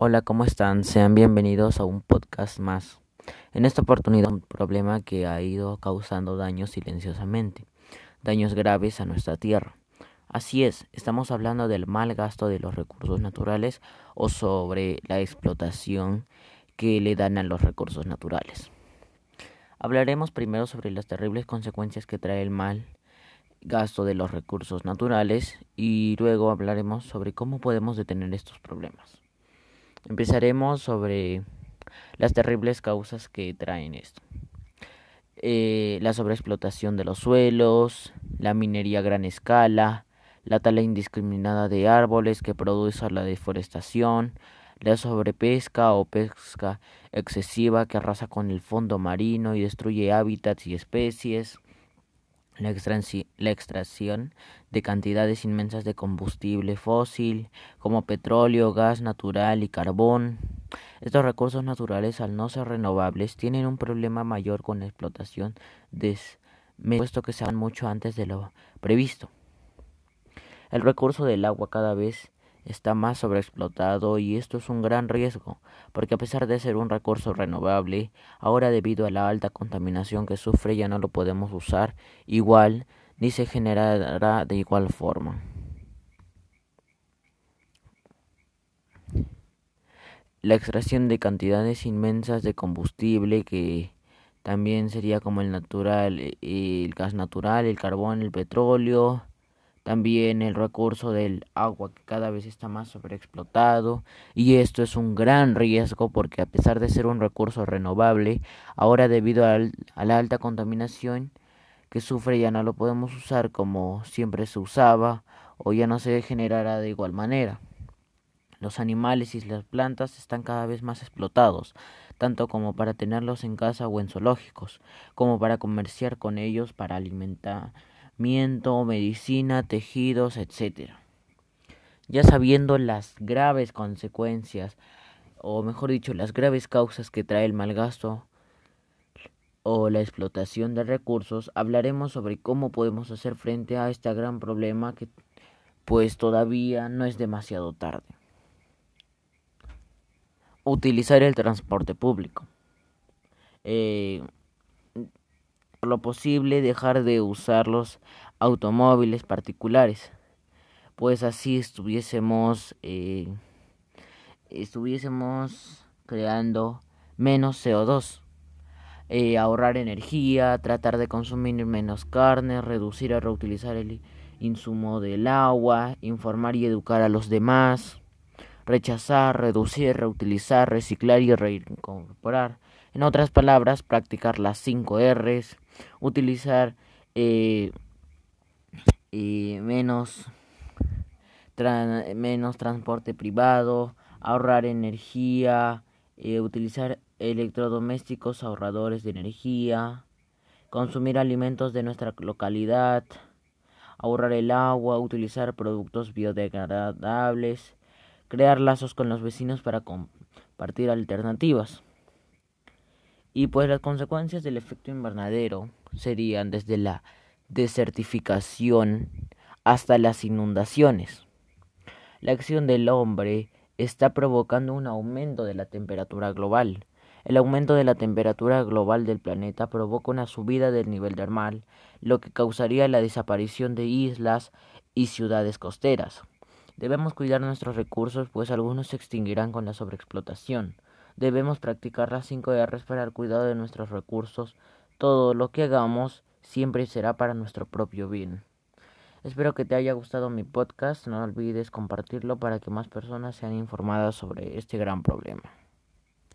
Hola, ¿cómo están? Sean bienvenidos a un podcast más. En esta oportunidad, un problema que ha ido causando daños silenciosamente, daños graves a nuestra tierra. Así es, estamos hablando del mal gasto de los recursos naturales o sobre la explotación que le dan a los recursos naturales. Hablaremos primero sobre las terribles consecuencias que trae el mal gasto de los recursos naturales y luego hablaremos sobre cómo podemos detener estos problemas. Empezaremos sobre las terribles causas que traen esto. Eh, la sobreexplotación de los suelos, la minería a gran escala, la tala indiscriminada de árboles que produce la deforestación, la sobrepesca o pesca excesiva que arrasa con el fondo marino y destruye hábitats y especies, la, extracción de cantidades inmensas de combustible fósil como petróleo, gas natural y carbón. Estos recursos naturales, al no ser renovables, tienen un problema mayor con la explotación, puesto que se van mucho antes de lo previsto. El recurso del agua cada vez está más sobreexplotado y esto es un gran riesgo, porque a pesar de ser un recurso renovable, ahora debido a la alta contaminación que sufre ya no lo podemos usar igual ni se generará de igual forma. La extracción de cantidades inmensas de combustible que también sería como el natural, el gas natural, el carbón, el petróleo, también el recurso del agua que cada vez está más sobreexplotado y esto es un gran riesgo porque a pesar de ser un recurso renovable, ahora debido a la alta contaminación que sufre ya no lo podemos usar como siempre se usaba o ya no se generará de igual manera. Los animales y las plantas están cada vez más explotados, tanto como para tenerlos en casa o en zoológicos, como para comerciar con ellos para alimentar medicina, tejidos, etc. Ya sabiendo las graves consecuencias, o mejor dicho, las graves causas que trae el malgasto o la explotación de recursos, hablaremos sobre cómo podemos hacer frente a este gran problema que pues todavía no es demasiado tarde. Utilizar el transporte público. Eh, por lo posible dejar de usar los automóviles particulares, pues así estuviésemos eh, estuviésemos creando menos CO2. Eh, ahorrar energía, tratar de consumir menos carne, reducir o reutilizar el insumo del agua, informar y educar a los demás, rechazar, reducir, reutilizar, reciclar y reincorporar. En otras palabras, practicar las 5 R's, utilizar eh, menos, menos transporte privado, ahorrar energía, eh, utilizar electrodomésticos ahorradores de energía, consumir alimentos de nuestra localidad, ahorrar el agua, utilizar productos biodegradables, crear lazos con los vecinos para compartir alternativas. Y pues las consecuencias del efecto invernadero serían desde la desertificación hasta las inundaciones. La acción del hombre está provocando un aumento de la temperatura global. El aumento de la temperatura global del planeta provoca una subida del nivel del mar, lo que causaría la desaparición de islas y ciudades costeras. Debemos cuidar nuestros recursos, pues algunos se extinguirán con la sobreexplotación. Debemos practicar las 5 R's para el cuidado de nuestros recursos. Todo lo que hagamos siempre será para nuestro propio bien. Espero que te haya gustado mi podcast. No olvides compartirlo para que más personas sean informadas sobre este gran problema.